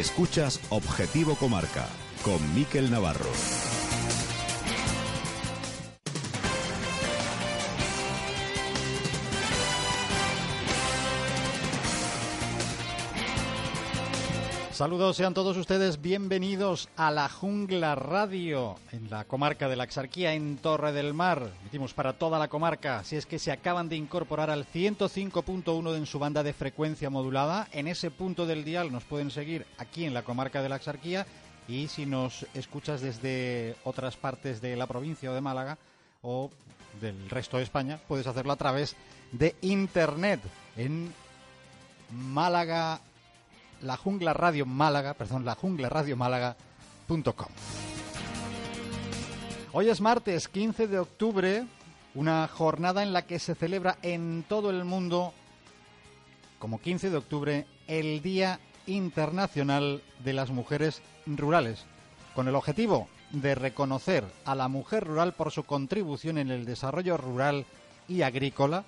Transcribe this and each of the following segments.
Escuchas Objetivo Comarca con Miquel Navarro. Saludos, sean todos ustedes bienvenidos a la Jungla Radio en la comarca de la Axarquía en Torre del Mar. Metimos para toda la comarca, si es que se acaban de incorporar al 105.1 en su banda de frecuencia modulada. En ese punto del dial nos pueden seguir aquí en la comarca de la Axarquía y si nos escuchas desde otras partes de la provincia o de Málaga o del resto de España, puedes hacerlo a través de internet en Málaga la jungla radio Málaga, perdón, la jungla radio Málaga.com. Hoy es martes 15 de octubre, una jornada en la que se celebra en todo el mundo, como 15 de octubre, el Día Internacional de las Mujeres Rurales, con el objetivo de reconocer a la mujer rural por su contribución en el desarrollo rural y agrícola,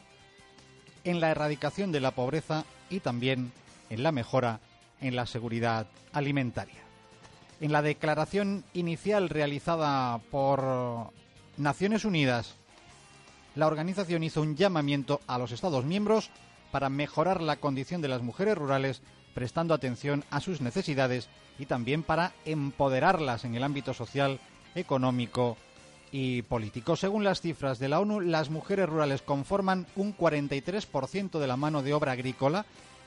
en la erradicación de la pobreza y también en la mejora en la seguridad alimentaria. En la declaración inicial realizada por Naciones Unidas, la organización hizo un llamamiento a los Estados miembros para mejorar la condición de las mujeres rurales, prestando atención a sus necesidades y también para empoderarlas en el ámbito social, económico y político. Según las cifras de la ONU, las mujeres rurales conforman un 43% de la mano de obra agrícola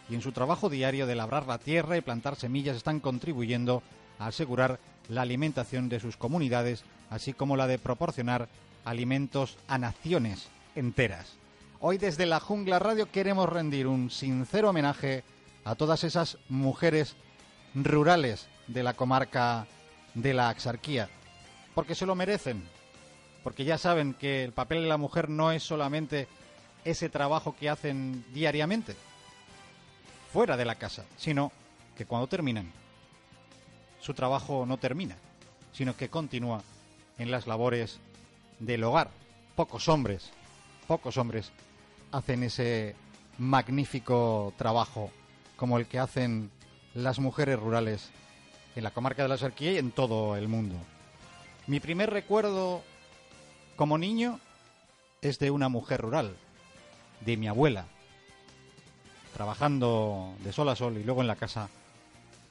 y en su trabajo diario de labrar la tierra y plantar semillas están contribuyendo a asegurar la alimentación de sus comunidades, así como la de proporcionar alimentos a naciones enteras. Hoy desde la Jungla Radio queremos rendir un sincero homenaje a todas esas mujeres rurales de la comarca de la Axarquía, porque se lo merecen, porque ya saben que el papel de la mujer no es solamente ese trabajo que hacen diariamente, fuera de la casa, sino que cuando terminan, su trabajo no termina, sino que continúa en las labores del hogar. Pocos hombres, pocos hombres hacen ese magnífico trabajo como el que hacen las mujeres rurales en la comarca de la Sarquía y en todo el mundo. Mi primer recuerdo como niño es de una mujer rural, de mi abuela, trabajando de sol a sol y luego en la casa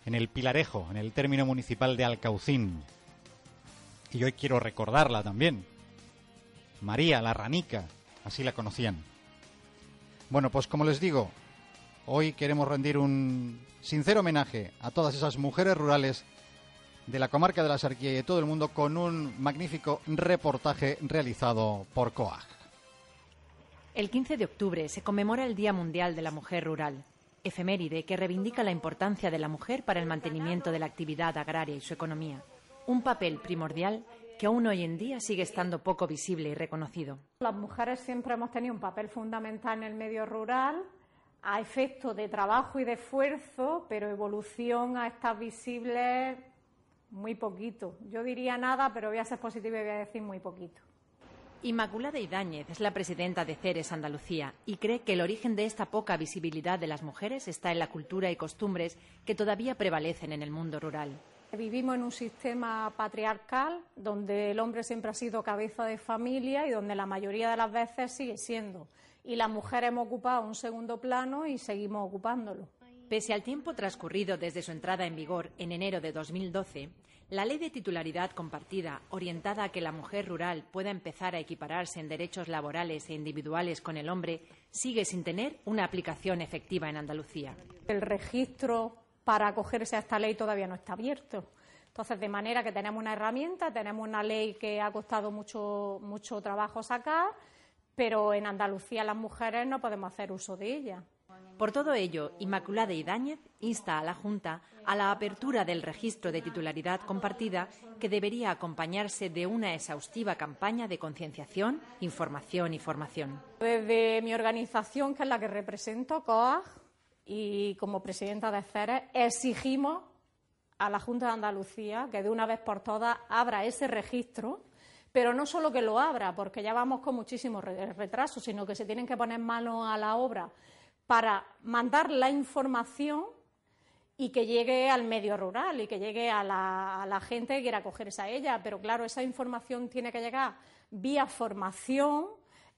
en el Pilarejo, en el término municipal de Alcaucín. Y hoy quiero recordarla también. María la Ranica, así la conocían. Bueno, pues como les digo, hoy queremos rendir un sincero homenaje a todas esas mujeres rurales de la comarca de la Sarquía y de todo el mundo con un magnífico reportaje realizado por COAG. El 15 de octubre se conmemora el Día Mundial de la Mujer Rural, efeméride que reivindica la importancia de la mujer para el mantenimiento de la actividad agraria y su economía, un papel primordial que aún hoy en día sigue estando poco visible y reconocido. Las mujeres siempre hemos tenido un papel fundamental en el medio rural, a efecto de trabajo y de esfuerzo, pero evolución a estar visible muy poquito. Yo diría nada, pero voy a ser positiva y voy a decir muy poquito. Inmaculada Idáñez es la presidenta de Ceres Andalucía y cree que el origen de esta poca visibilidad de las mujeres está en la cultura y costumbres que todavía prevalecen en el mundo rural. Vivimos en un sistema patriarcal donde el hombre siempre ha sido cabeza de familia y donde la mayoría de las veces sigue siendo. Y las mujeres hemos ocupado un segundo plano y seguimos ocupándolo. Pese al tiempo transcurrido desde su entrada en vigor en enero de 2012, la ley de titularidad compartida, orientada a que la mujer rural pueda empezar a equipararse en derechos laborales e individuales con el hombre, sigue sin tener una aplicación efectiva en Andalucía. El registro para acogerse a esta ley todavía no está abierto. Entonces, de manera que tenemos una herramienta, tenemos una ley que ha costado mucho, mucho trabajo sacar, pero en Andalucía las mujeres no podemos hacer uso de ella. Por todo ello, Inmaculada Idáñez insta a la Junta a la apertura del registro de titularidad compartida que debería acompañarse de una exhaustiva campaña de concienciación, información y formación. Desde mi organización, que es la que represento, COAG, y como presidenta de CERES, exigimos a la Junta de Andalucía que de una vez por todas abra ese registro, pero no solo que lo abra, porque ya vamos con muchísimo retraso, sino que se tienen que poner manos a la obra para mandar la información y que llegue al medio rural y que llegue a la, gente que quiera acogerse a ella. Pero claro, esa información tiene que llegar vía formación,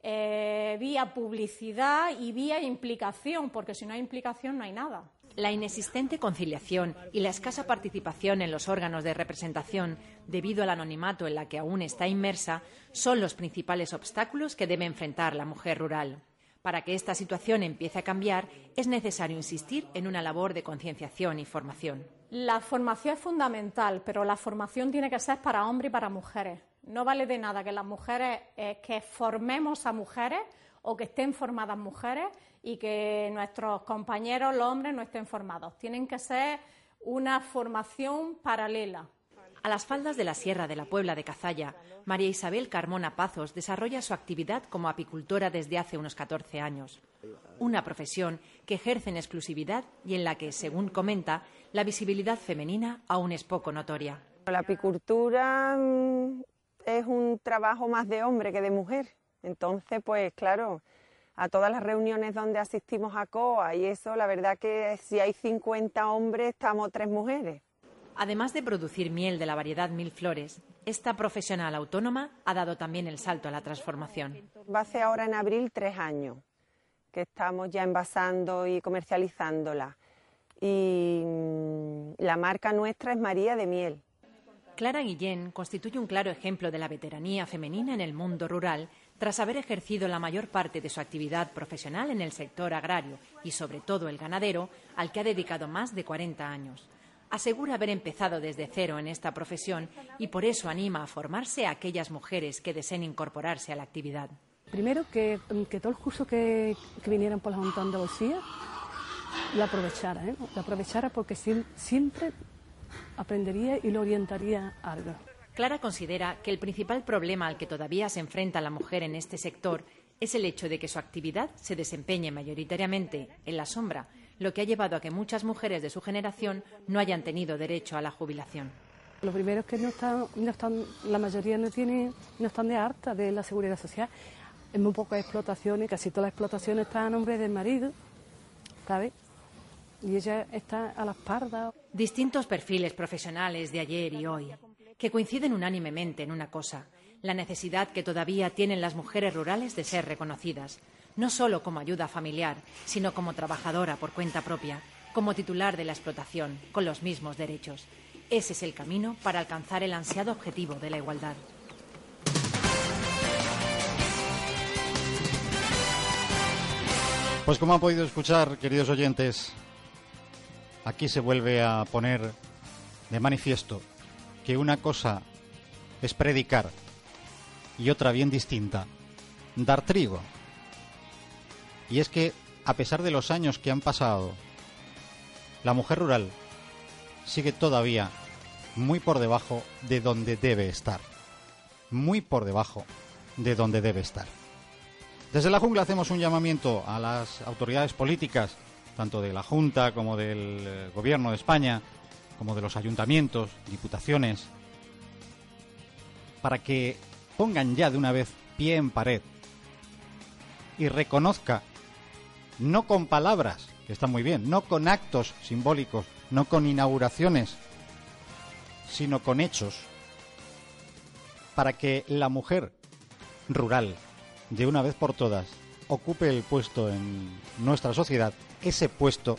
eh, vía publicidad y vía implicación, porque si no hay implicación no hay nada. La inexistente conciliación y la escasa participación en los órganos de representación, debido al anonimato en la que aún está inmersa, son los principales obstáculos que debe enfrentar la mujer rural. Para que esta situación empiece a cambiar, es necesario insistir en una labor de concienciación y formación. La formación es fundamental, pero la formación tiene que ser para hombres y para mujeres. No vale de nada que las mujeres, eh, que formemos a mujeres o que estén formadas mujeres y que nuestros compañeros, los hombres, no estén formados. Tienen que ser una formación paralela. A las faldas de la Sierra de la Puebla de Cazalla, María Isabel Carmona Pazos desarrolla su actividad como apicultora desde hace unos 14 años. Una profesión que ejerce en exclusividad y en la que, según comenta, la visibilidad femenina aún es poco notoria. La apicultura mm, es un trabajo más de hombre que de mujer. Entonces, pues claro, a todas las reuniones donde asistimos a COA y eso, la verdad que si hay 50 hombres, estamos tres mujeres. Además de producir miel de la variedad Mil Flores, esta profesional autónoma ha dado también el salto a la transformación. Va a ser ahora en abril tres años que estamos ya envasando y comercializándola. Y mm, la marca nuestra es María de Miel. Clara Guillén constituye un claro ejemplo de la veteranía femenina en el mundo rural tras haber ejercido la mayor parte de su actividad profesional en el sector agrario y sobre todo el ganadero, al que ha dedicado más de 40 años. Asegura haber empezado desde cero en esta profesión y por eso anima a formarse a aquellas mujeres que deseen incorporarse a la actividad. Primero, que, todo el curso que, vinieran por la Junta de Andalucía lo aprovechara, ¿eh? lo aprovechara porque siempre aprendería y lo orientaría algo. Clara considera que el principal problema al que todavía se enfrenta la mujer en este sector es el hecho de que su actividad se desempeñe mayoritariamente en la sombra, lo que ha llevado a que muchas mujeres de su generación no hayan tenido derecho a la jubilación. Lo primero es que no están, no están, la mayoría no tiene, no están de harta de la seguridad social. Es muy poca explotación y casi todas las explotaciones están a nombre del marido, ¿sabes? Y ella está a las pardas. Distintos perfiles profesionales de ayer y hoy, que coinciden unánimemente en una cosa, la necesidad que todavía tienen las mujeres rurales de ser reconocidas, no solo como ayuda familiar, sino como trabajadora por cuenta propia, como titular de la explotación, con los mismos derechos. Ese es el camino para alcanzar el ansiado objetivo de la igualdad. Pues como han podido escuchar, queridos oyentes, aquí se vuelve a poner de manifiesto que una cosa es predicar y otra bien distinta, dar trigo. Y es que, a pesar de los años que han pasado, la mujer rural sigue todavía muy por debajo de donde debe estar. Muy por debajo de donde debe estar. Desde la jungla hacemos un llamamiento a las autoridades políticas, tanto de la Junta como del eh, Gobierno de España, como de los ayuntamientos, diputaciones, para que pongan ya de una vez pie en pared y reconozca, no con palabras, que están muy bien, no con actos simbólicos, no con inauguraciones, sino con hechos, para que la mujer rural, de una vez por todas, ocupe el puesto en nuestra sociedad, ese puesto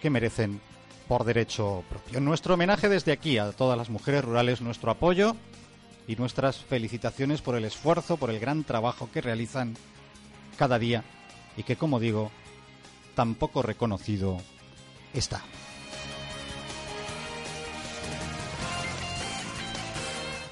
que merecen por derecho propio. Nuestro homenaje desde aquí a todas las mujeres rurales, nuestro apoyo y nuestras felicitaciones por el esfuerzo, por el gran trabajo que realizan cada día y que, como digo, tampoco reconocido está.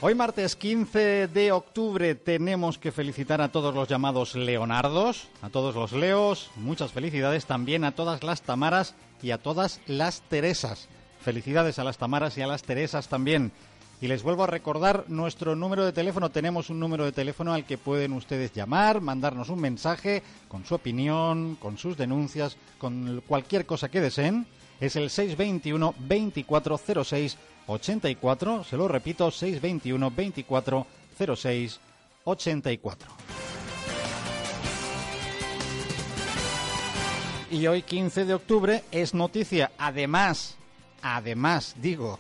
Hoy martes 15 de octubre tenemos que felicitar a todos los llamados Leonardos, a todos los Leos, muchas felicidades también a todas las Tamaras y a todas las Teresas. Felicidades a las Tamaras y a las Teresas también. Y les vuelvo a recordar nuestro número de teléfono. Tenemos un número de teléfono al que pueden ustedes llamar, mandarnos un mensaje con su opinión, con sus denuncias, con cualquier cosa que deseen. Es el 621 2406 84. Se lo repito, 621 24 06 84. Y hoy, 15 de octubre, es noticia, además, además, digo,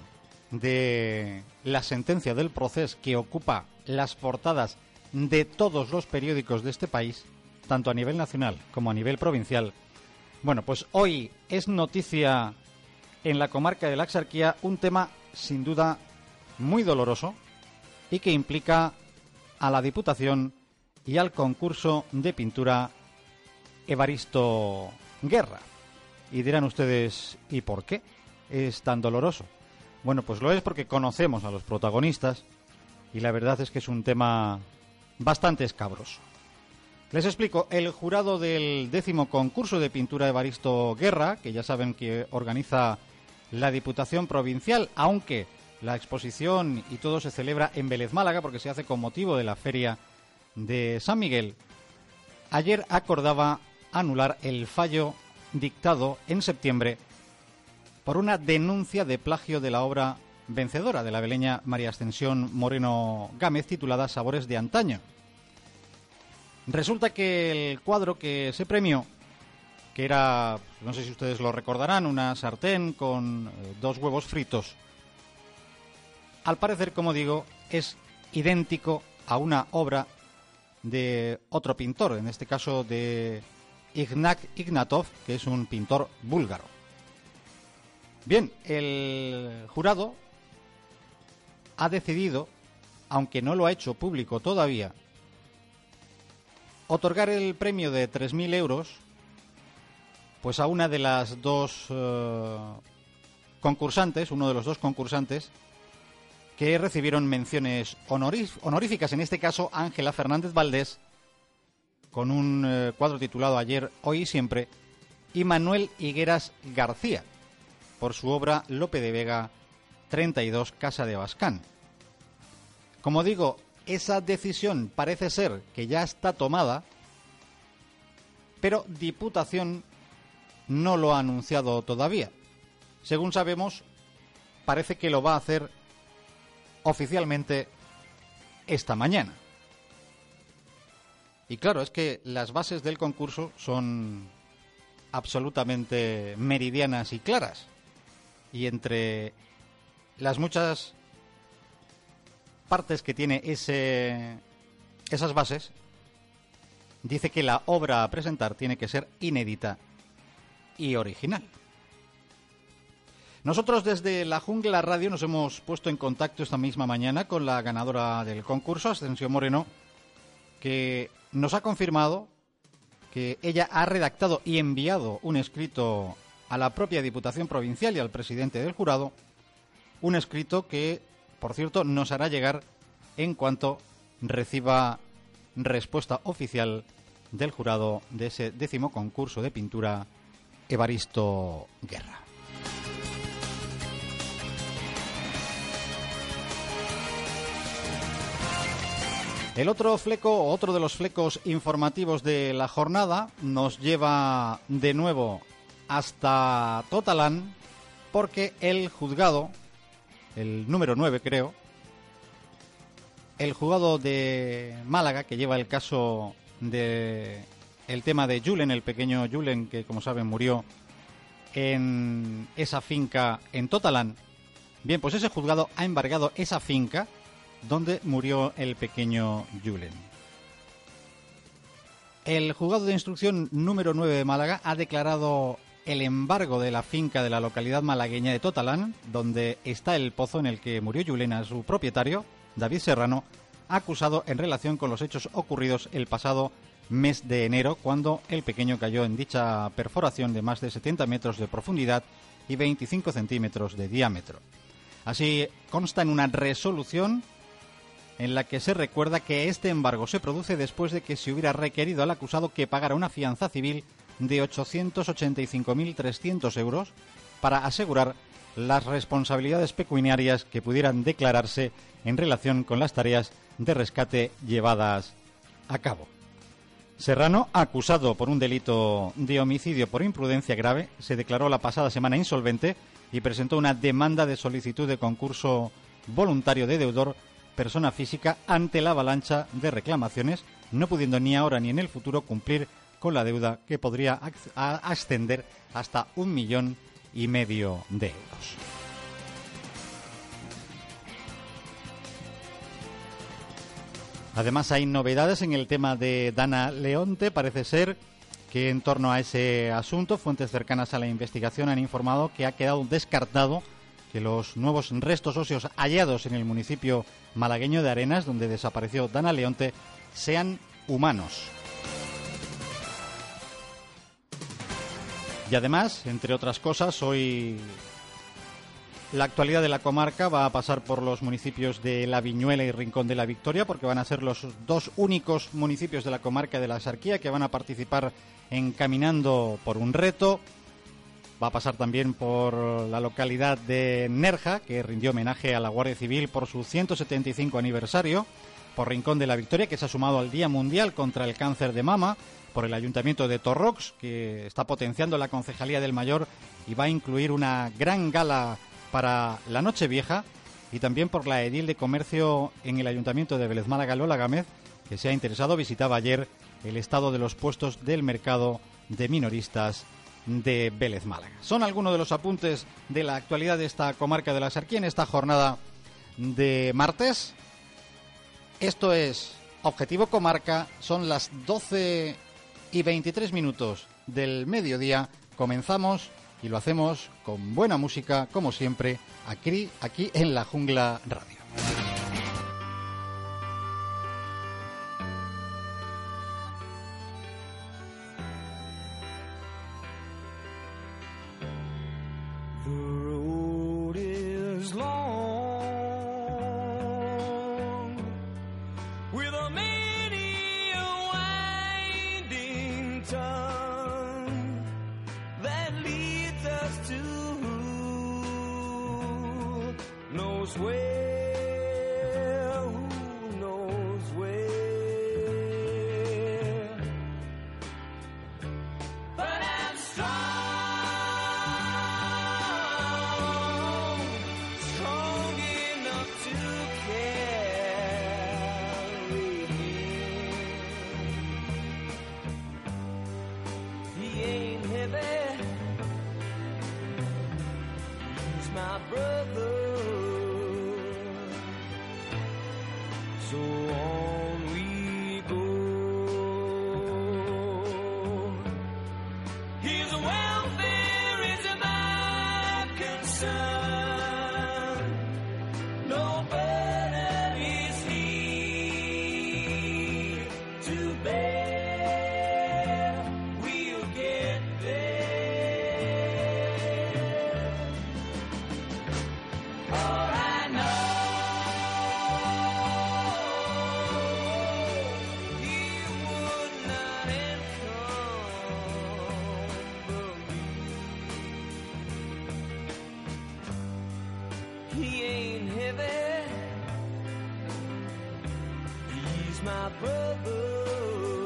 de la sentencia del proceso que ocupa las portadas de todos los periódicos de este país, tanto a nivel nacional como a nivel provincial. Bueno, pues hoy es noticia en la comarca de la Axarquía un tema sin duda muy doloroso y que implica a la Diputación y al concurso de pintura Evaristo Guerra. Y dirán ustedes, ¿y por qué es tan doloroso? Bueno, pues lo es porque conocemos a los protagonistas y la verdad es que es un tema bastante escabroso. Les explico, el jurado del décimo concurso de pintura Evaristo Guerra, que ya saben que organiza la Diputación Provincial, aunque la exposición y todo se celebra en Vélez Málaga porque se hace con motivo de la feria de San Miguel, ayer acordaba anular el fallo dictado en septiembre por una denuncia de plagio de la obra vencedora de la veleña María Ascensión Moreno Gámez titulada Sabores de Antaño. Resulta que el cuadro que se premió, que era, no sé si ustedes lo recordarán, una sartén con eh, dos huevos fritos al parecer, como digo, es idéntico a una obra de otro pintor, en este caso de Ignat Ignatov, que es un pintor búlgaro. Bien, el jurado ha decidido, aunque no lo ha hecho público todavía, otorgar el premio de 3.000 euros pues a una de las dos eh, concursantes, uno de los dos concursantes, que recibieron menciones honoríficas, en este caso Ángela Fernández Valdés, con un eh, cuadro titulado Ayer, Hoy y Siempre, y Manuel Higueras García, por su obra Lope de Vega 32 Casa de Bascán. Como digo, esa decisión parece ser que ya está tomada, pero Diputación no lo ha anunciado todavía. Según sabemos, parece que lo va a hacer oficialmente esta mañana. Y claro, es que las bases del concurso son absolutamente meridianas y claras. Y entre las muchas partes que tiene ese, esas bases, dice que la obra a presentar tiene que ser inédita y original. Nosotros desde la Jungla Radio nos hemos puesto en contacto esta misma mañana con la ganadora del concurso, Ascensión Moreno, que nos ha confirmado que ella ha redactado y enviado un escrito a la propia Diputación Provincial y al presidente del jurado, un escrito que, por cierto, nos hará llegar en cuanto reciba respuesta oficial del jurado de ese décimo concurso de pintura Evaristo Guerra. El otro fleco, otro de los flecos informativos de la jornada, nos lleva de nuevo hasta Totalán, porque el juzgado, el número 9 creo, el juzgado de Málaga, que lleva el caso de el tema de Julen, el pequeño Julen, que como saben murió en esa finca en Totalán. Bien, pues ese juzgado ha embargado esa finca donde murió el pequeño Julen. El juzgado de instrucción número 9 de Málaga ha declarado el embargo de la finca de la localidad malagueña de Totalán, donde está el pozo en el que murió Julen a su propietario, David Serrano, acusado en relación con los hechos ocurridos el pasado mes de enero, cuando el pequeño cayó en dicha perforación de más de 70 metros de profundidad y 25 centímetros de diámetro. Así consta en una resolución en la que se recuerda que este embargo se produce después de que se hubiera requerido al acusado que pagara una fianza civil de 885.300 euros para asegurar las responsabilidades pecuniarias que pudieran declararse en relación con las tareas de rescate llevadas a cabo. Serrano, acusado por un delito de homicidio por imprudencia grave, se declaró la pasada semana insolvente y presentó una demanda de solicitud de concurso voluntario de deudor persona física ante la avalancha de reclamaciones, no pudiendo ni ahora ni en el futuro cumplir con la deuda que podría ascender hasta un millón y medio de euros. Además hay novedades en el tema de Dana Leonte. Parece ser que en torno a ese asunto, fuentes cercanas a la investigación han informado que ha quedado descartado que los nuevos restos óseos hallados en el municipio malagueño de Arenas, donde desapareció Dana Leonte, sean humanos. Y además, entre otras cosas, hoy la actualidad de la comarca va a pasar por los municipios de La Viñuela y Rincón de la Victoria, porque van a ser los dos únicos municipios de la comarca de la Sarquía que van a participar en Caminando por un reto. Va a pasar también por la localidad de Nerja, que rindió homenaje a la Guardia Civil por su 175 aniversario, por Rincón de la Victoria, que se ha sumado al Día Mundial contra el Cáncer de Mama, por el Ayuntamiento de Torrox, que está potenciando la Concejalía del Mayor y va a incluir una gran gala para la Nochevieja, y también por la edil de comercio en el Ayuntamiento de Vélez Málaga, Lola Gámez, que se ha interesado, visitaba ayer el estado de los puestos del mercado de minoristas de Vélez Málaga. Son algunos de los apuntes de la actualidad de esta comarca de la Sarquía en esta jornada de martes. Esto es Objetivo Comarca, son las 12 y 23 minutos del mediodía comenzamos y lo hacemos con buena música, como siempre, aquí, aquí en la Jungla Radio. It's a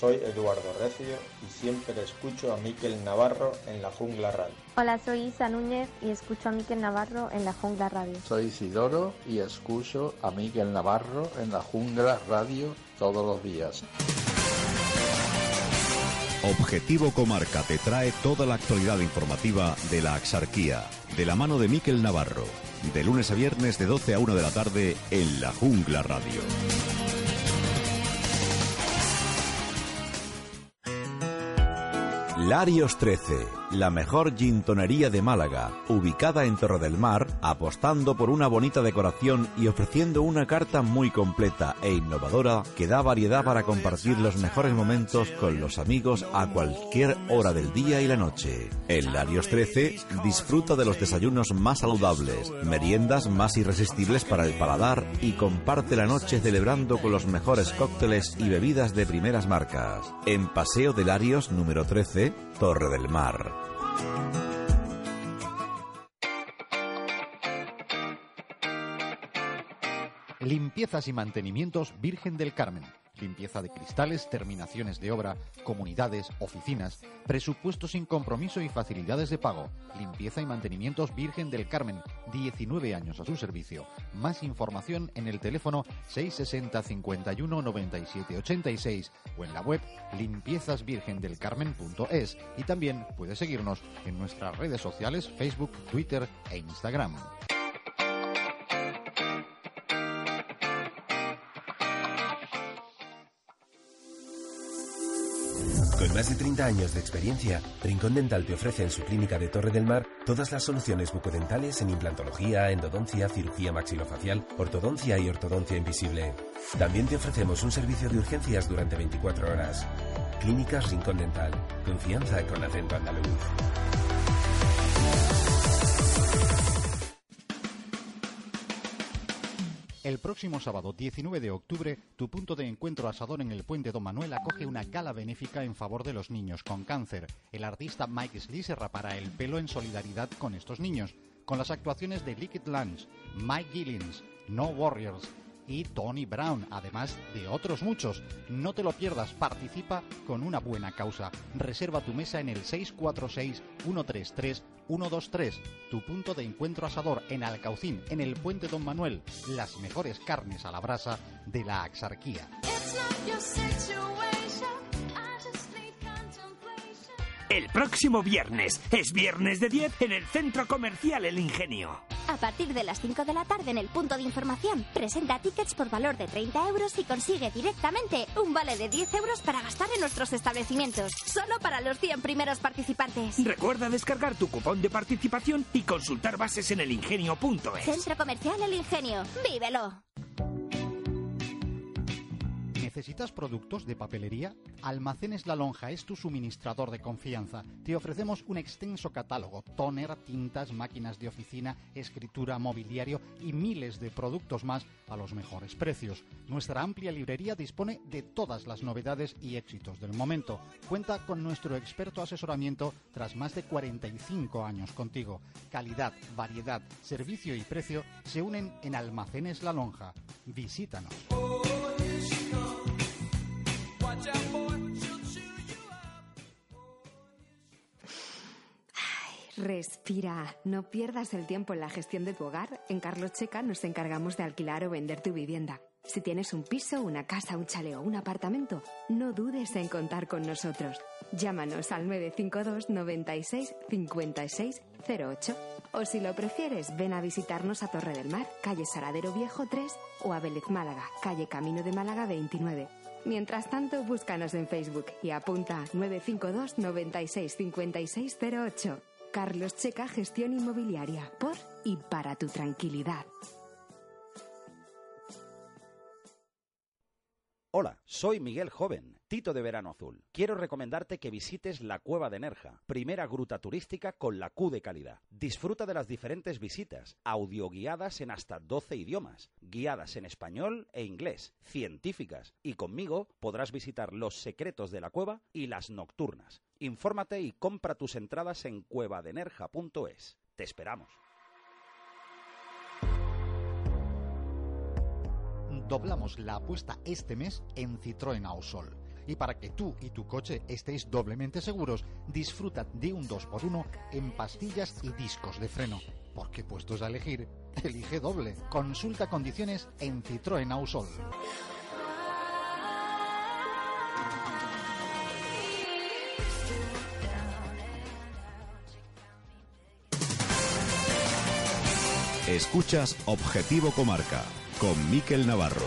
soy Eduardo Recio y siempre escucho a Miquel Navarro en la Jungla Radio. Hola, soy Isa Núñez y escucho a Miquel Navarro en la Jungla Radio. Soy Isidoro y escucho a Miguel Navarro en la Jungla Radio todos los días. Objetivo Comarca te trae toda la actualidad informativa de la Axarquía, de la mano de Miquel Navarro, de lunes a viernes de 12 a 1 de la tarde en la Jungla Radio. Larios 13, la mejor gintonería de Málaga, ubicada en Torre del Mar, apostando por una bonita decoración y ofreciendo una carta muy completa e innovadora que da variedad para compartir los mejores momentos con los amigos a cualquier hora del día y la noche. En Larios 13 disfruta de los desayunos más saludables, meriendas más irresistibles para el paladar y comparte la noche celebrando con los mejores cócteles y bebidas de primeras marcas. En Paseo de Larios número 13, Torre del Mar. Limpiezas y mantenimientos Virgen del Carmen. Limpieza de cristales, terminaciones de obra, comunidades, oficinas, presupuesto sin compromiso y facilidades de pago. Limpieza y mantenimientos Virgen del Carmen. 19 años a su servicio. Más información en el teléfono 660 51 97 86 o en la web limpiezasvirgendelcarmen.es y también puede seguirnos en nuestras redes sociales Facebook, Twitter e Instagram. Con más de 30 años de experiencia, Rincón Dental te ofrece en su clínica de Torre del Mar todas las soluciones bucodentales en implantología, endodoncia, cirugía maxilofacial, ortodoncia y ortodoncia invisible. También te ofrecemos un servicio de urgencias durante 24 horas. Clínicas Rincón Dental. Confianza con acento andaluz. El próximo sábado 19 de octubre, tu punto de encuentro asador en el Puente Don Manuel acoge una gala benéfica en favor de los niños con cáncer. El artista Mike Slee se rapará el pelo en solidaridad con estos niños, con las actuaciones de Liquid Lunch, Mike Gillins, No Warriors y Tony Brown, además de otros muchos. No te lo pierdas, participa con una buena causa. Reserva tu mesa en el 646-133-123. Tu punto de encuentro asador en Alcaucín, en el Puente Don Manuel. Las mejores carnes a la brasa de la Axarquía. El próximo viernes es viernes de 10 en el Centro Comercial El Ingenio. A partir de las 5 de la tarde en el punto de información, presenta tickets por valor de 30 euros y consigue directamente un vale de 10 euros para gastar en nuestros establecimientos. Solo para los 100 primeros participantes. Recuerda descargar tu cupón de participación y consultar bases en elingenio.es. Centro Comercial El Ingenio. ¡Vívelo! ¿Necesitas productos de papelería? Almacenes La Lonja es tu suministrador de confianza. Te ofrecemos un extenso catálogo, tóner, tintas, máquinas de oficina, escritura, mobiliario y miles de productos más a los mejores precios. Nuestra amplia librería dispone de todas las novedades y éxitos del momento. Cuenta con nuestro experto asesoramiento tras más de 45 años contigo. Calidad, variedad, servicio y precio se unen en Almacenes La Lonja. Visítanos. Respira, no pierdas el tiempo en la gestión de tu hogar. En Carlos Checa nos encargamos de alquilar o vender tu vivienda. Si tienes un piso, una casa, un chalet o un apartamento, no dudes en contar con nosotros. Llámanos al 952 96 56 08. O si lo prefieres, ven a visitarnos a Torre del Mar, calle Saradero Viejo 3 o a Vélez Málaga, calle Camino de Málaga 29. Mientras tanto, búscanos en Facebook y apunta 952 96 56 08. Carlos Checa Gestión Inmobiliaria, por y para tu tranquilidad. Hola, soy Miguel Joven, Tito de Verano Azul. Quiero recomendarte que visites la Cueva de Nerja, primera gruta turística con la Q de calidad. Disfruta de las diferentes visitas, audioguiadas en hasta 12 idiomas, guiadas en español e inglés, científicas, y conmigo podrás visitar los secretos de la cueva y las nocturnas. Infórmate y compra tus entradas en cuevadenerja.es. Te esperamos. doblamos la apuesta este mes en Citroën Ausol. Y para que tú y tu coche estéis doblemente seguros, disfruta de un 2x1 en pastillas y discos de freno. Porque puestos a elegir, elige doble. Consulta condiciones en Citroën Ausol. Escuchas Objetivo Comarca con Miquel Navarro.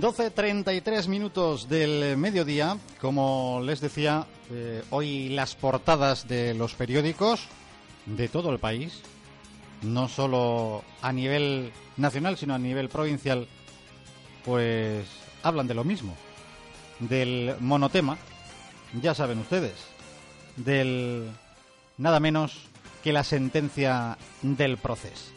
Doce treinta y tres minutos del mediodía. Como les decía, eh, hoy las portadas de los periódicos de todo el país, no solo a nivel nacional, sino a nivel provincial, pues hablan de lo mismo. Del monotema, ya saben ustedes, del nada menos que la sentencia del proceso.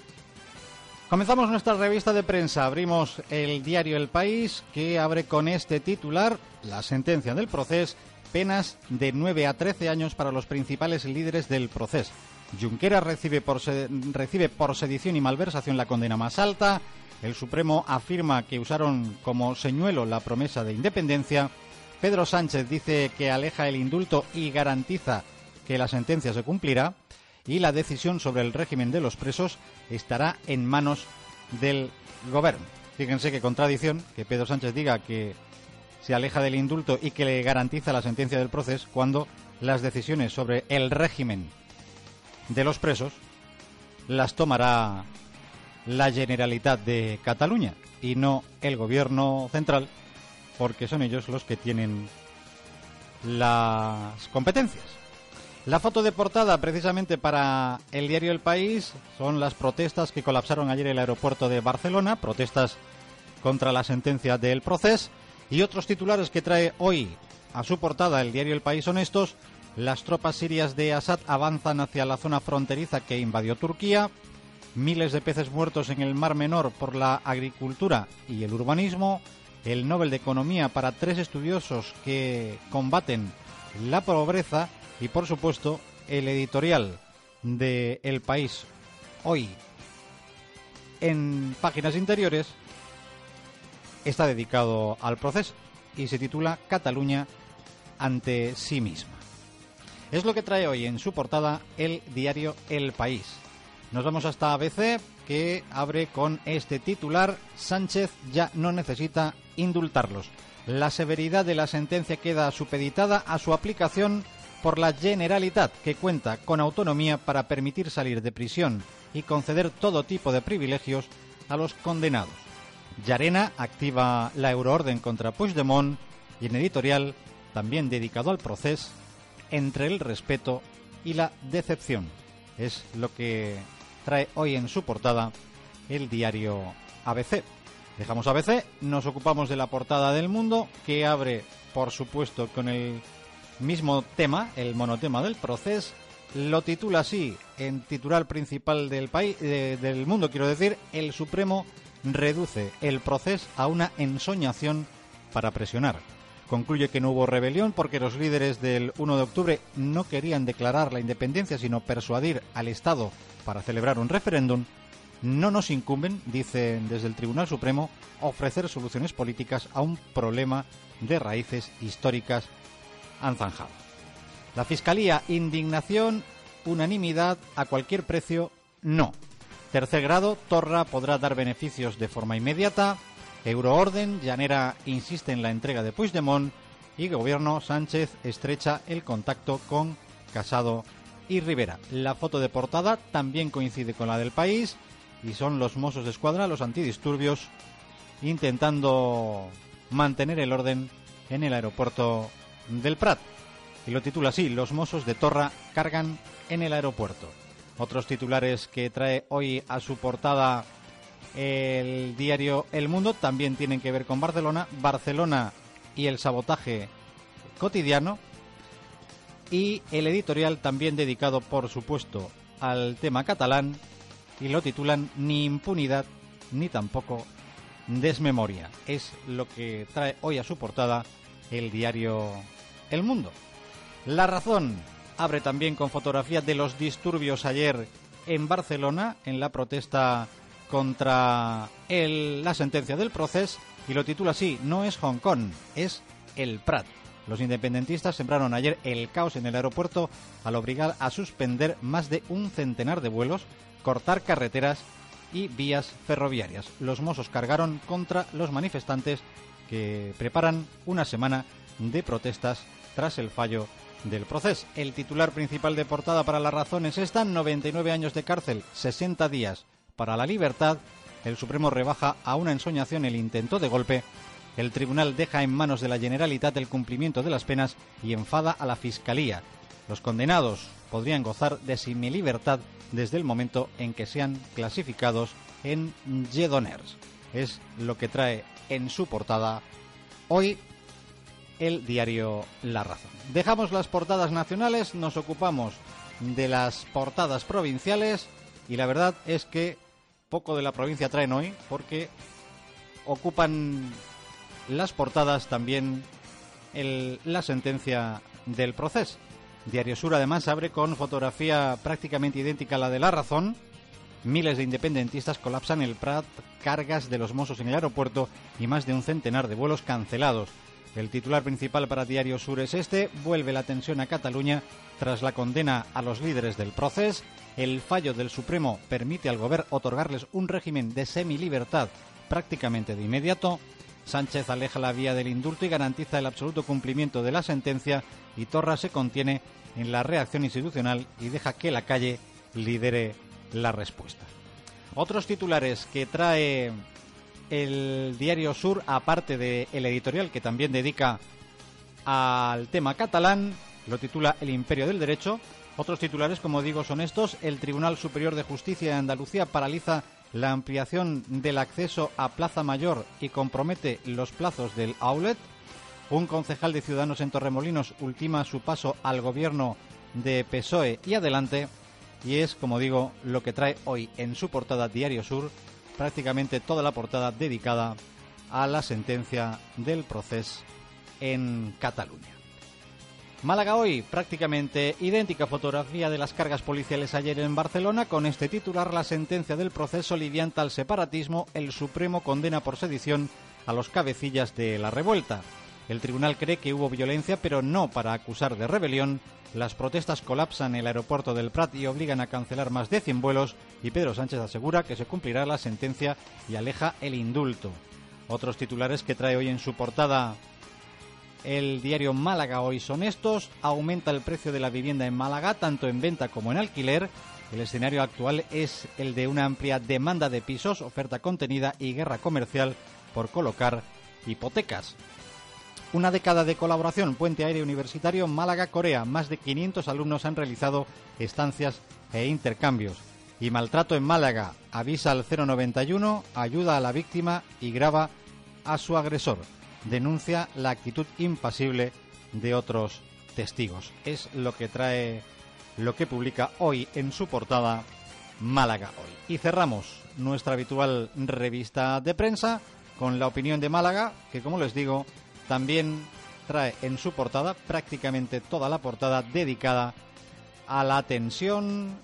Comenzamos nuestra revista de prensa. Abrimos el diario El País, que abre con este titular: La sentencia del proceso, penas de 9 a 13 años para los principales líderes del proceso. Junqueras recibe por, recibe por sedición y malversación la condena más alta. El Supremo afirma que usaron como señuelo la promesa de independencia. Pedro Sánchez dice que aleja el indulto y garantiza que la sentencia se cumplirá y la decisión sobre el régimen de los presos estará en manos del gobierno. Fíjense qué contradicción que Pedro Sánchez diga que se aleja del indulto y que le garantiza la sentencia del proceso cuando las decisiones sobre el régimen de los presos las tomará la Generalitat de Cataluña y no el gobierno central porque son ellos los que tienen las competencias. La foto de portada, precisamente para el diario El País, son las protestas que colapsaron ayer el aeropuerto de Barcelona, protestas contra la sentencia del proceso, y otros titulares que trae hoy a su portada el diario El País son estos. Las tropas sirias de Assad avanzan hacia la zona fronteriza que invadió Turquía. Miles de peces muertos en el Mar Menor por la agricultura y el urbanismo. El Nobel de Economía para tres estudiosos que combaten la pobreza y por supuesto el editorial de El País hoy en páginas interiores está dedicado al proceso y se titula Cataluña ante sí misma. Es lo que trae hoy en su portada el diario El País. Nos vamos hasta ABC que abre con este titular Sánchez ya no necesita indultarlos. La severidad de la sentencia queda supeditada a su aplicación por la Generalitat, que cuenta con autonomía para permitir salir de prisión y conceder todo tipo de privilegios a los condenados. Llarena activa la euroorden contra Puigdemont y en editorial, también dedicado al proceso, entre el respeto y la decepción. Es lo que trae hoy en su portada el diario ABC. Dejamos ABC, nos ocupamos de la portada del mundo, que abre, por supuesto, con el mismo tema, el monotema del proceso, lo titula así, en titular principal del país, eh, del mundo, quiero decir, el Supremo reduce el proceso a una ensoñación para presionar. Concluye que no hubo rebelión porque los líderes del 1 de octubre no querían declarar la independencia, sino persuadir al Estado para celebrar un referéndum. No nos incumben, dicen desde el Tribunal Supremo, ofrecer soluciones políticas a un problema de raíces históricas han. La Fiscalía, indignación, unanimidad, a cualquier precio, no. Tercer grado, Torra podrá dar beneficios de forma inmediata. Euroorden, Llanera insiste en la entrega de Puigdemont. Y Gobierno, Sánchez estrecha el contacto con Casado y Rivera. La foto de portada también coincide con la del país y son los mozos de escuadra, los antidisturbios, intentando mantener el orden en el aeropuerto del Prat. Y lo titula así, los mozos de Torra cargan en el aeropuerto. Otros titulares que trae hoy a su portada el diario El Mundo también tienen que ver con Barcelona. Barcelona y el sabotaje cotidiano. Y el editorial también dedicado, por supuesto, al tema catalán y lo titulan Ni impunidad ni tampoco desmemoria. Es lo que trae hoy a su portada el diario El Mundo. La razón abre también con fotografía de los disturbios ayer en Barcelona en la protesta contra el- la sentencia del proceso y lo titula así, no es Hong Kong, es el Prat. Los independentistas sembraron ayer el caos en el aeropuerto al obligar a suspender más de un centenar de vuelos, cortar carreteras y vías ferroviarias. Los mozos cargaron contra los manifestantes que preparan una semana de protestas tras el fallo del proceso. El titular principal de portada para la razón es esta, 99 años de cárcel, 60 días para la libertad. El Supremo rebaja a una ensoñación el intento de golpe. El tribunal deja en manos de la Generalitat el cumplimiento de las penas y enfada a la Fiscalía. Los condenados podrían gozar de semilibertad desde el momento en que sean clasificados en Jedoners. Es lo que trae en su portada hoy el diario La Razón. Dejamos las portadas nacionales, nos ocupamos de las portadas provinciales y la verdad es que poco de la provincia traen hoy porque ocupan las portadas también la sentencia del proceso. Diario Sur además abre con fotografía prácticamente idéntica a la de La Razón. Miles de independentistas colapsan el Prat, cargas de los mozos en el aeropuerto y más de un centenar de vuelos cancelados. El titular principal para Diario Sur es este. Vuelve la tensión a Cataluña tras la condena a los líderes del proceso. El fallo del Supremo permite al gobierno otorgarles un régimen de semilibertad prácticamente de inmediato. Sánchez aleja la vía del indulto y garantiza el absoluto cumplimiento de la sentencia y Torra se contiene en la reacción institucional y deja que la calle lidere la respuesta. Otros titulares que trae el diario Sur, aparte del editorial que también dedica al tema catalán, lo titula El Imperio del Derecho. Otros titulares, como digo, son estos. El Tribunal Superior de Justicia de Andalucía paraliza la ampliación del acceso a Plaza Mayor y compromete los plazos del outlet. Un concejal de Ciudadanos en Torremolinos ultima su paso al gobierno de PSOE y adelante. Y es, como digo, lo que trae hoy en su portada Diario Sur, prácticamente toda la portada dedicada a la sentencia del proceso en Cataluña. Málaga hoy, prácticamente idéntica fotografía de las cargas policiales ayer en Barcelona, con este titular, la sentencia del proceso livianta al separatismo, el Supremo condena por sedición a los cabecillas de la revuelta. El tribunal cree que hubo violencia, pero no para acusar de rebelión. Las protestas colapsan el aeropuerto del Prat y obligan a cancelar más de 100 vuelos y Pedro Sánchez asegura que se cumplirá la sentencia y aleja el indulto. Otros titulares que trae hoy en su portada el diario Málaga hoy son estos. Aumenta el precio de la vivienda en Málaga, tanto en venta como en alquiler. El escenario actual es el de una amplia demanda de pisos, oferta contenida y guerra comercial por colocar hipotecas. Una década de colaboración, Puente Aéreo Universitario Málaga-Corea. Más de 500 alumnos han realizado estancias e intercambios. Y maltrato en Málaga. Avisa al 091, ayuda a la víctima y graba a su agresor. Denuncia la actitud impasible de otros testigos. Es lo que trae, lo que publica hoy en su portada Málaga hoy. Y cerramos nuestra habitual revista de prensa con la opinión de Málaga, que como les digo, también trae en su portada prácticamente toda la portada dedicada a la tensión,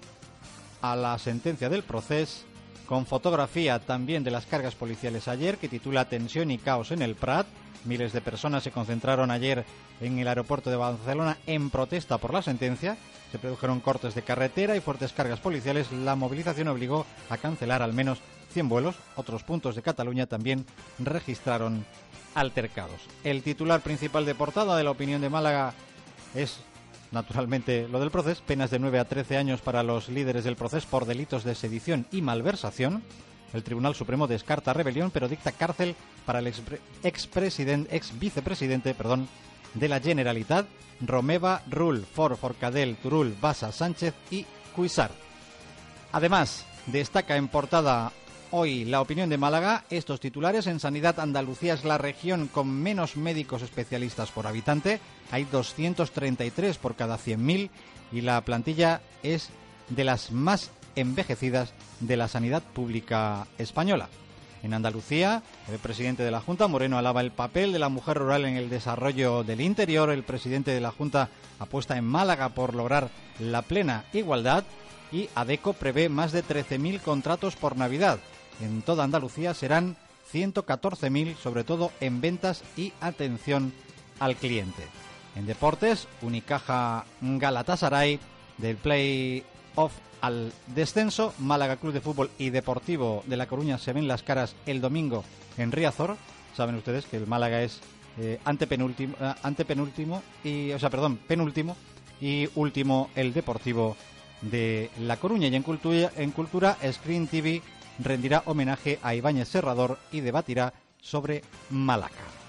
a la sentencia del proceso, con fotografía también de las cargas policiales ayer, que titula Tensión y caos en el Prat. Miles de personas se concentraron ayer en el aeropuerto de Barcelona en protesta por la sentencia. Se produjeron cortes de carretera y fuertes cargas policiales. La movilización obligó a cancelar al menos 100 vuelos. Otros puntos de Cataluña también registraron altercados. El titular principal de portada de la opinión de Málaga es naturalmente lo del proceso, penas de 9 a 13 años para los líderes del proceso por delitos de sedición y malversación. El Tribunal Supremo descarta rebelión, pero dicta cárcel para el ex, expresidente, ex vicepresidente, perdón, de la Generalitat, Romeva, Rull, For, Forcadell, Turul, Basa, Sánchez y Cuisar. Además, destaca en portada hoy la opinión de Málaga, estos titulares en Sanidad Andalucía es la región con menos médicos especialistas por habitante, hay 233 por cada 100.000 y la plantilla es de las más envejecidas de la sanidad pública española. En Andalucía, el presidente de la Junta, Moreno, alaba el papel de la mujer rural en el desarrollo del interior. El presidente de la Junta apuesta en Málaga por lograr la plena igualdad y ADECO prevé más de 13.000 contratos por Navidad. En toda Andalucía serán 114.000, sobre todo en ventas y atención al cliente. En deportes, Unicaja Galatasaray del play-off al descenso, Málaga Club de Fútbol y Deportivo de La Coruña se ven las caras el domingo en Riazor. Saben ustedes que el Málaga es eh, antepenúltimo, eh, antepenúltimo y, o sea, perdón, penúltimo y último el Deportivo de La Coruña. Y en cultura, en cultura Screen TV rendirá homenaje a Ibáñez Serrador y debatirá sobre Málaga.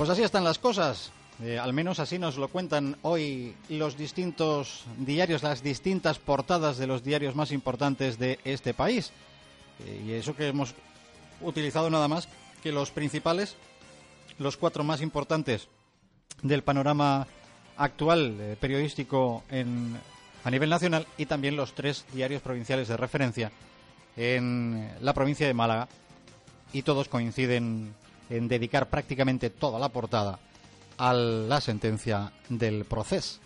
Pues así están las cosas. Eh, al menos así nos lo cuentan hoy los distintos diarios, las distintas portadas de los diarios más importantes de este país. Eh, y eso que hemos utilizado nada más que los principales, los cuatro más importantes del panorama actual eh, periodístico en, a nivel nacional y también los tres diarios provinciales de referencia en la provincia de Málaga. Y todos coinciden en dedicar prácticamente toda la portada a la sentencia del proceso.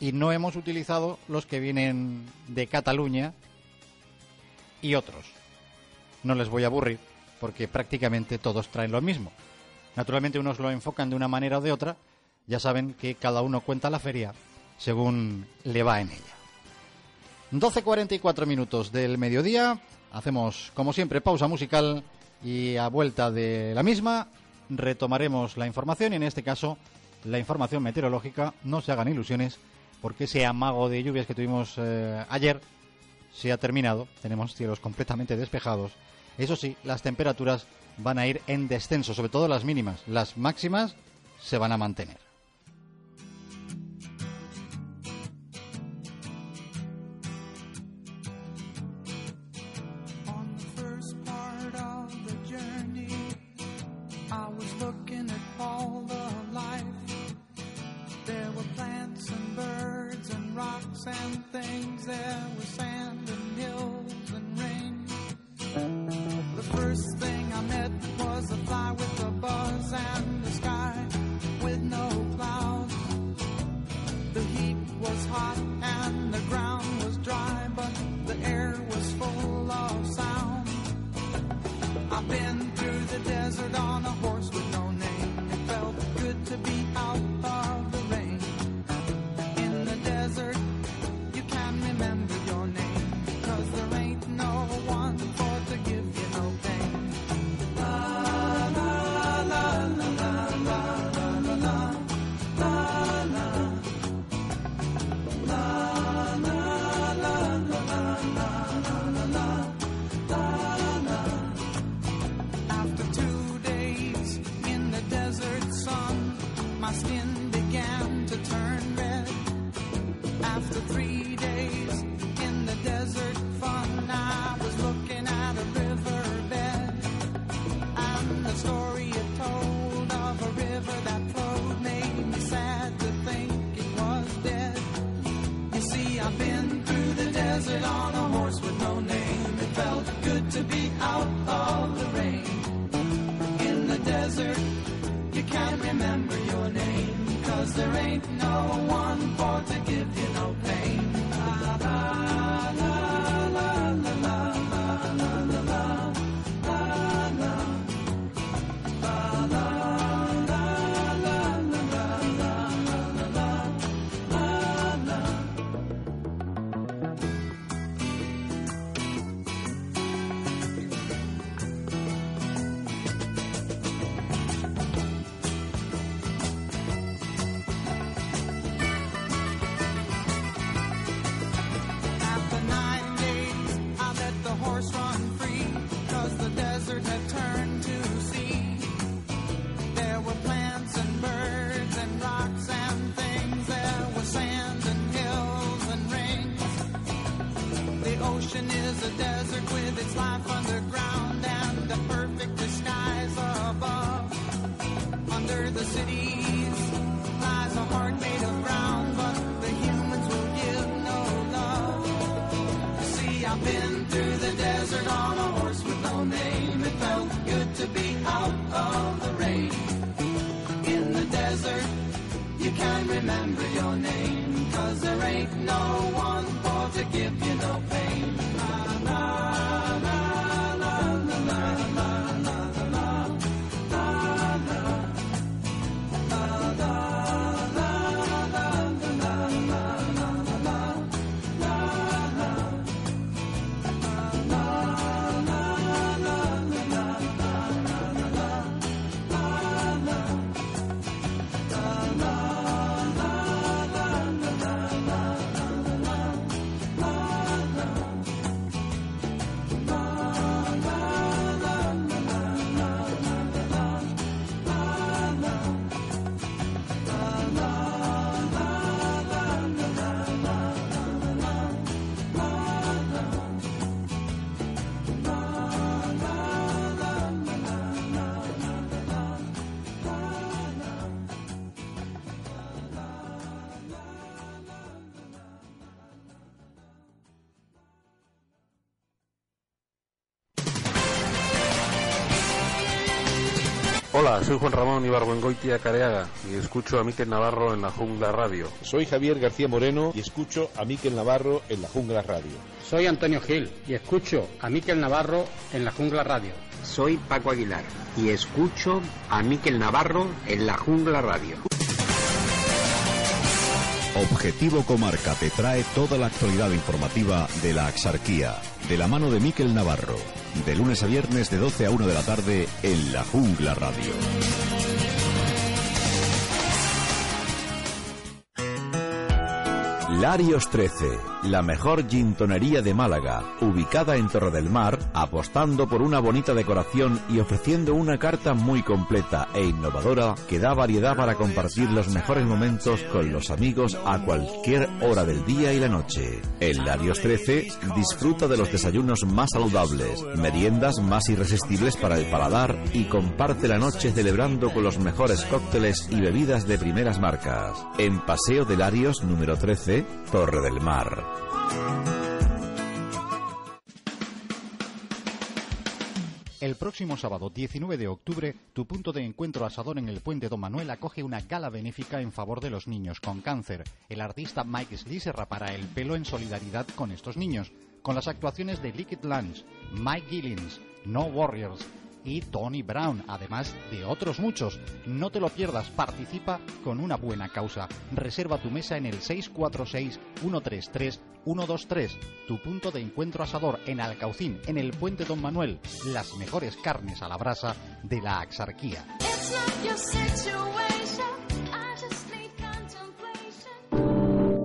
Y no hemos utilizado los que vienen de Cataluña y otros. No les voy a aburrir porque prácticamente todos traen lo mismo. Naturalmente unos lo enfocan de una manera o de otra. Ya saben que cada uno cuenta la feria según le va en ella. 12.44 minutos del mediodía. Hacemos, como siempre, pausa musical y a vuelta de la misma retomaremos la información y en este caso la información meteorológica. No se hagan ilusiones porque ese amago de lluvias que tuvimos eh, ayer se ha terminado. Tenemos cielos completamente despejados. Eso sí, las temperaturas van a ir en descenso, sobre todo las mínimas. Las máximas se van a mantener. Hola, soy Juan Ramón Ibargüengoitia Careaga y escucho a Miquel Navarro en la Jungla Radio. Soy Javier García Moreno y escucho a Miquel Navarro en la Jungla Radio. Soy Antonio Gil y escucho a Miquel Navarro en la Jungla Radio. Soy Paco Aguilar y escucho a Miquel Navarro en la Jungla Radio. Objetivo Comarca te trae toda la actualidad informativa de la Axarquía, de la mano de Miquel Navarro, de lunes a viernes de 12 a 1 de la tarde en la Jungla Radio. Larios 13, la mejor gintonería de Málaga, ubicada en Torre del Mar, apostando por una bonita decoración y ofreciendo una carta muy completa e innovadora que da variedad para compartir los mejores momentos con los amigos a cualquier hora del día y la noche. En Larios 13 disfruta de los desayunos más saludables, meriendas más irresistibles para el paladar y comparte la noche celebrando con los mejores cócteles y bebidas de primeras marcas. En Paseo de Larios número 13, Torre del Mar. El próximo sábado 19 de octubre, tu punto de encuentro asador en el Puente Don Manuel acoge una gala benéfica en favor de los niños con cáncer. El artista Mike Slicer para el pelo en solidaridad con estos niños, con las actuaciones de Liquid Lunch, Mike Gillins, No Warriors y Tony Brown, además de otros muchos. No te lo pierdas, participa con una buena causa. Reserva tu mesa en el 646-133-123. Tu punto de encuentro asador en Alcaucín, en el Puente Don Manuel. Las mejores carnes a la brasa de la Axarquía.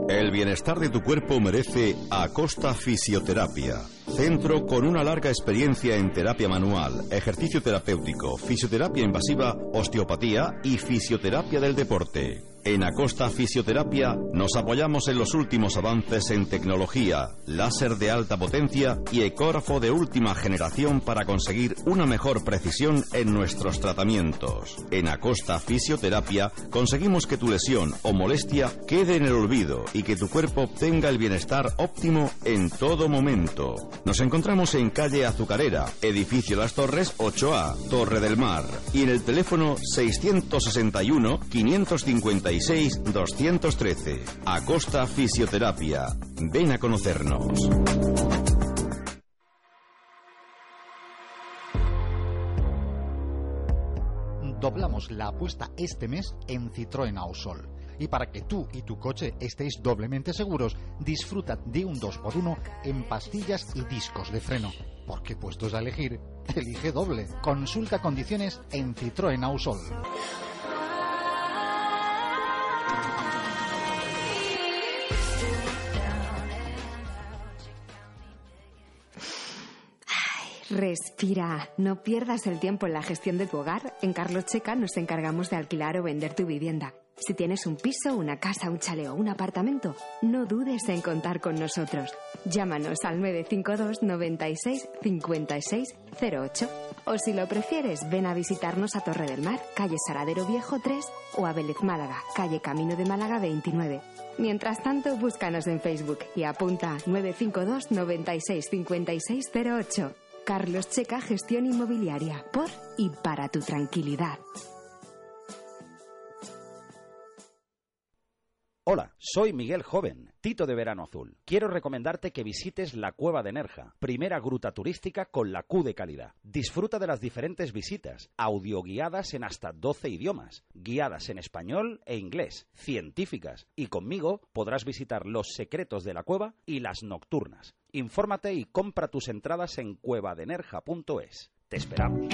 El bienestar de tu cuerpo merece Acosta Fisioterapia. Centro con una larga experiencia en terapia manual, ejercicio terapéutico, fisioterapia invasiva, osteopatía y fisioterapia del deporte. En Acosta Fisioterapia nos apoyamos en los últimos avances en tecnología, láser de alta potencia y ecógrafo de última generación para conseguir una mejor precisión en nuestros tratamientos. En Acosta Fisioterapia conseguimos que tu lesión o molestia quede en el olvido y que tu cuerpo obtenga el bienestar óptimo en todo momento. Nos encontramos en calle Azucarera, edificio Las Torres 8A, Torre del Mar y en el teléfono 661 551 96 213. Acosta Fisioterapia. Ven a conocernos. Doblamos la apuesta este mes en Citroën Ausol. Y para que tú y tu coche estéis doblemente seguros, disfruta de un 2x1 en pastillas y discos de freno. Porque puestos a elegir, elige doble. Consulta condiciones en Citroën Ausol. Respira, no pierdas el tiempo en la gestión de tu hogar. En Carlos Checa nos encargamos de alquilar o vender tu vivienda. Si tienes un piso, una casa, un chaleo un apartamento, no dudes en contar con nosotros. Llámanos al 952 96 56 08. O si lo prefieres, ven a visitarnos a Torre del Mar, calle Saradero Viejo 3 o a Vélez Málaga, calle Camino de Málaga 29. Mientras tanto, búscanos en Facebook y apunta 952 96 56 08. Carlos Checa Gestión Inmobiliaria, por y para tu tranquilidad. Hola, soy Miguel Joven, Tito de Verano Azul. Quiero recomendarte que visites la Cueva de Nerja, primera gruta turística con la Q de calidad. Disfruta de las diferentes visitas, audioguiadas en hasta 12 idiomas, guiadas en español e inglés, científicas, y conmigo podrás visitar los secretos de la cueva y las nocturnas. Infórmate y compra tus entradas en cuevadenerja.es. Te esperamos.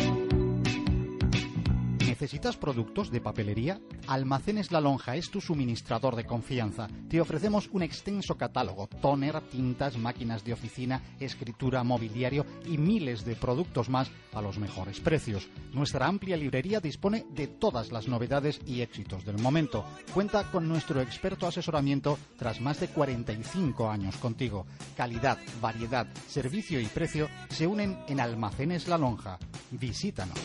¿Necesitas productos de papelería? Almacenes La Lonja es tu suministrador de confianza. Te ofrecemos un extenso catálogo, toner, tintas, máquinas de oficina, escritura, mobiliario y miles de productos más a los mejores precios. Nuestra amplia librería dispone de todas las novedades y éxitos del momento. Cuenta con nuestro experto asesoramiento tras más de 45 años contigo. Calidad, variedad, servicio y precio se unen en Almacenes La Lonja. Visítanos.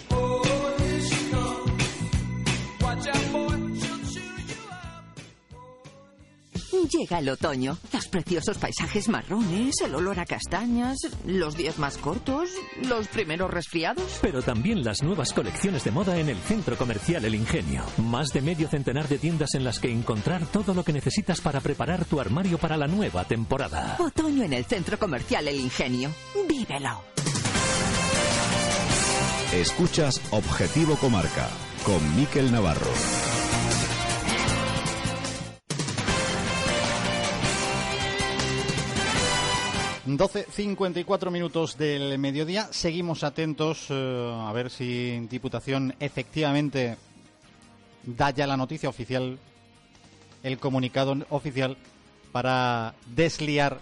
Llega el otoño, los preciosos paisajes marrones, el olor a castañas, los días más cortos, los primeros resfriados. Pero también las nuevas colecciones de moda en el Centro Comercial El Ingenio. Más de medio centenar de tiendas en las que encontrar todo lo que necesitas para preparar tu armario para la nueva temporada. Otoño en el Centro Comercial El Ingenio. ¡Vívelo! Escuchas Objetivo Comarca con Miquel Navarro. Doce cincuenta y cuatro minutos del mediodía. Seguimos atentos eh, a ver si Diputación efectivamente da ya la noticia oficial, el comunicado oficial para desliar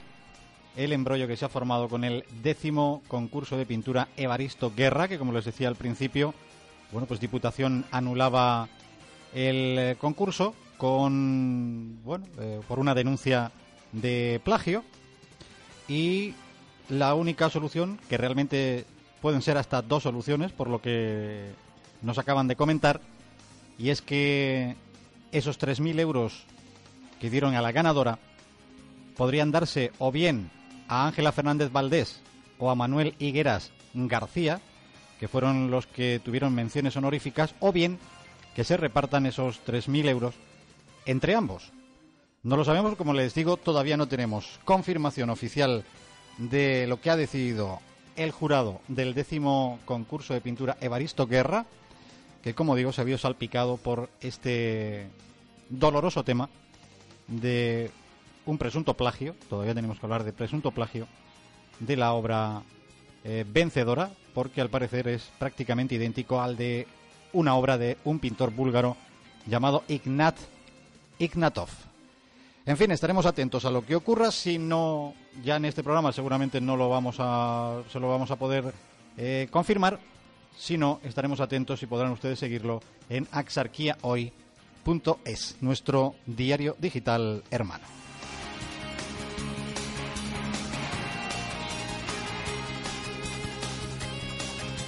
el embrollo que se ha formado con el décimo concurso de pintura Evaristo Guerra, que como les decía al principio, bueno, pues Diputación anulaba el eh, concurso con, bueno, eh, por una denuncia de plagio y la única solución, que realmente pueden ser hasta dos soluciones, por lo que nos acaban de comentar, y es que esos 3.000 euros que dieron a la ganadora podrían darse o bien a Ángela Fernández Valdés o a Manuel Higueras García, que fueron los que tuvieron menciones honoríficas, o bien que se repartan esos 3.000 euros entre ambos. No lo sabemos, como les digo, todavía no tenemos confirmación oficial de lo que ha decidido el jurado del décimo concurso de pintura Evaristo Guerra, que como digo se vio salpicado por este doloroso tema de un presunto plagio, todavía tenemos que hablar de presunto plagio, de la obra eh, vencedora, porque al parecer es prácticamente idéntico al de una obra de un pintor búlgaro llamado Ignat Ignatov. En fin, estaremos atentos a lo que ocurra. Si no, ya en este programa seguramente no lo vamos a, se lo vamos a poder eh, confirmar. Si no, estaremos atentos y podrán ustedes seguirlo en axarquiahoy.es, nuestro diario digital hermano.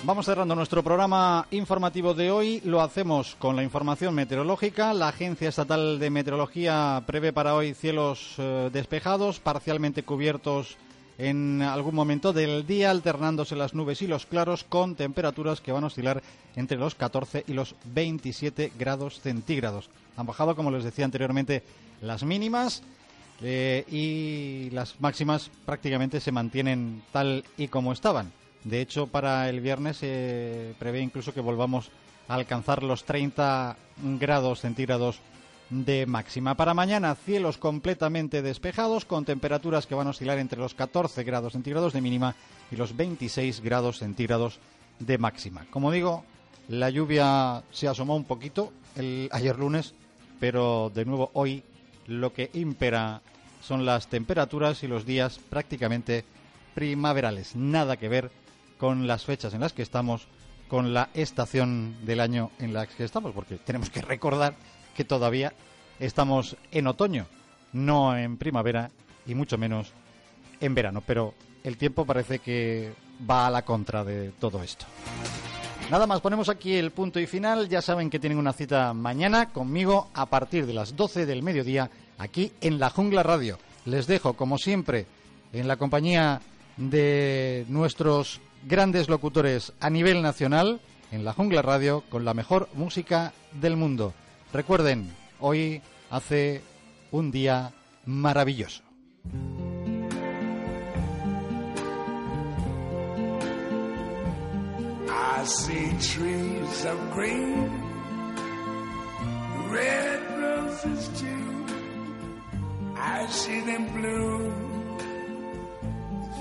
Vamos cerrando nuestro programa informativo de hoy. Lo hacemos con la información meteorológica. La Agencia Estatal de Meteorología prevé para hoy cielos eh, despejados, parcialmente cubiertos en algún momento del día, alternándose las nubes y los claros con temperaturas que van a oscilar entre los 14 y los 27 grados centígrados. Han bajado, como les decía anteriormente, las mínimas eh, y las máximas prácticamente se mantienen tal y como estaban. De hecho, para el viernes se prevé incluso que volvamos a alcanzar los 30 grados centígrados de máxima. Para mañana, cielos completamente despejados, con temperaturas que van a oscilar entre los 14 grados centígrados de mínima y los 26 grados centígrados de máxima. Como digo, la lluvia se asomó un poquito el, ayer lunes, pero de nuevo hoy lo que impera son las temperaturas y los días prácticamente primaverales. Nada que ver con las fechas en las que estamos, con la estación del año en la que estamos, porque tenemos que recordar que todavía estamos en otoño, no en primavera y mucho menos en verano. Pero el tiempo parece que va a la contra de todo esto. Nada más, ponemos aquí el punto y final. Ya saben que tienen una cita mañana conmigo a partir de las 12 del mediodía aquí en la Jungla Radio. Les dejo, como siempre, en la compañía de nuestros grandes locutores a nivel nacional en la Jungla Radio con la mejor música del mundo. Recuerden, hoy hace un día maravilloso. I see trees of green, red roses too. I see them bloom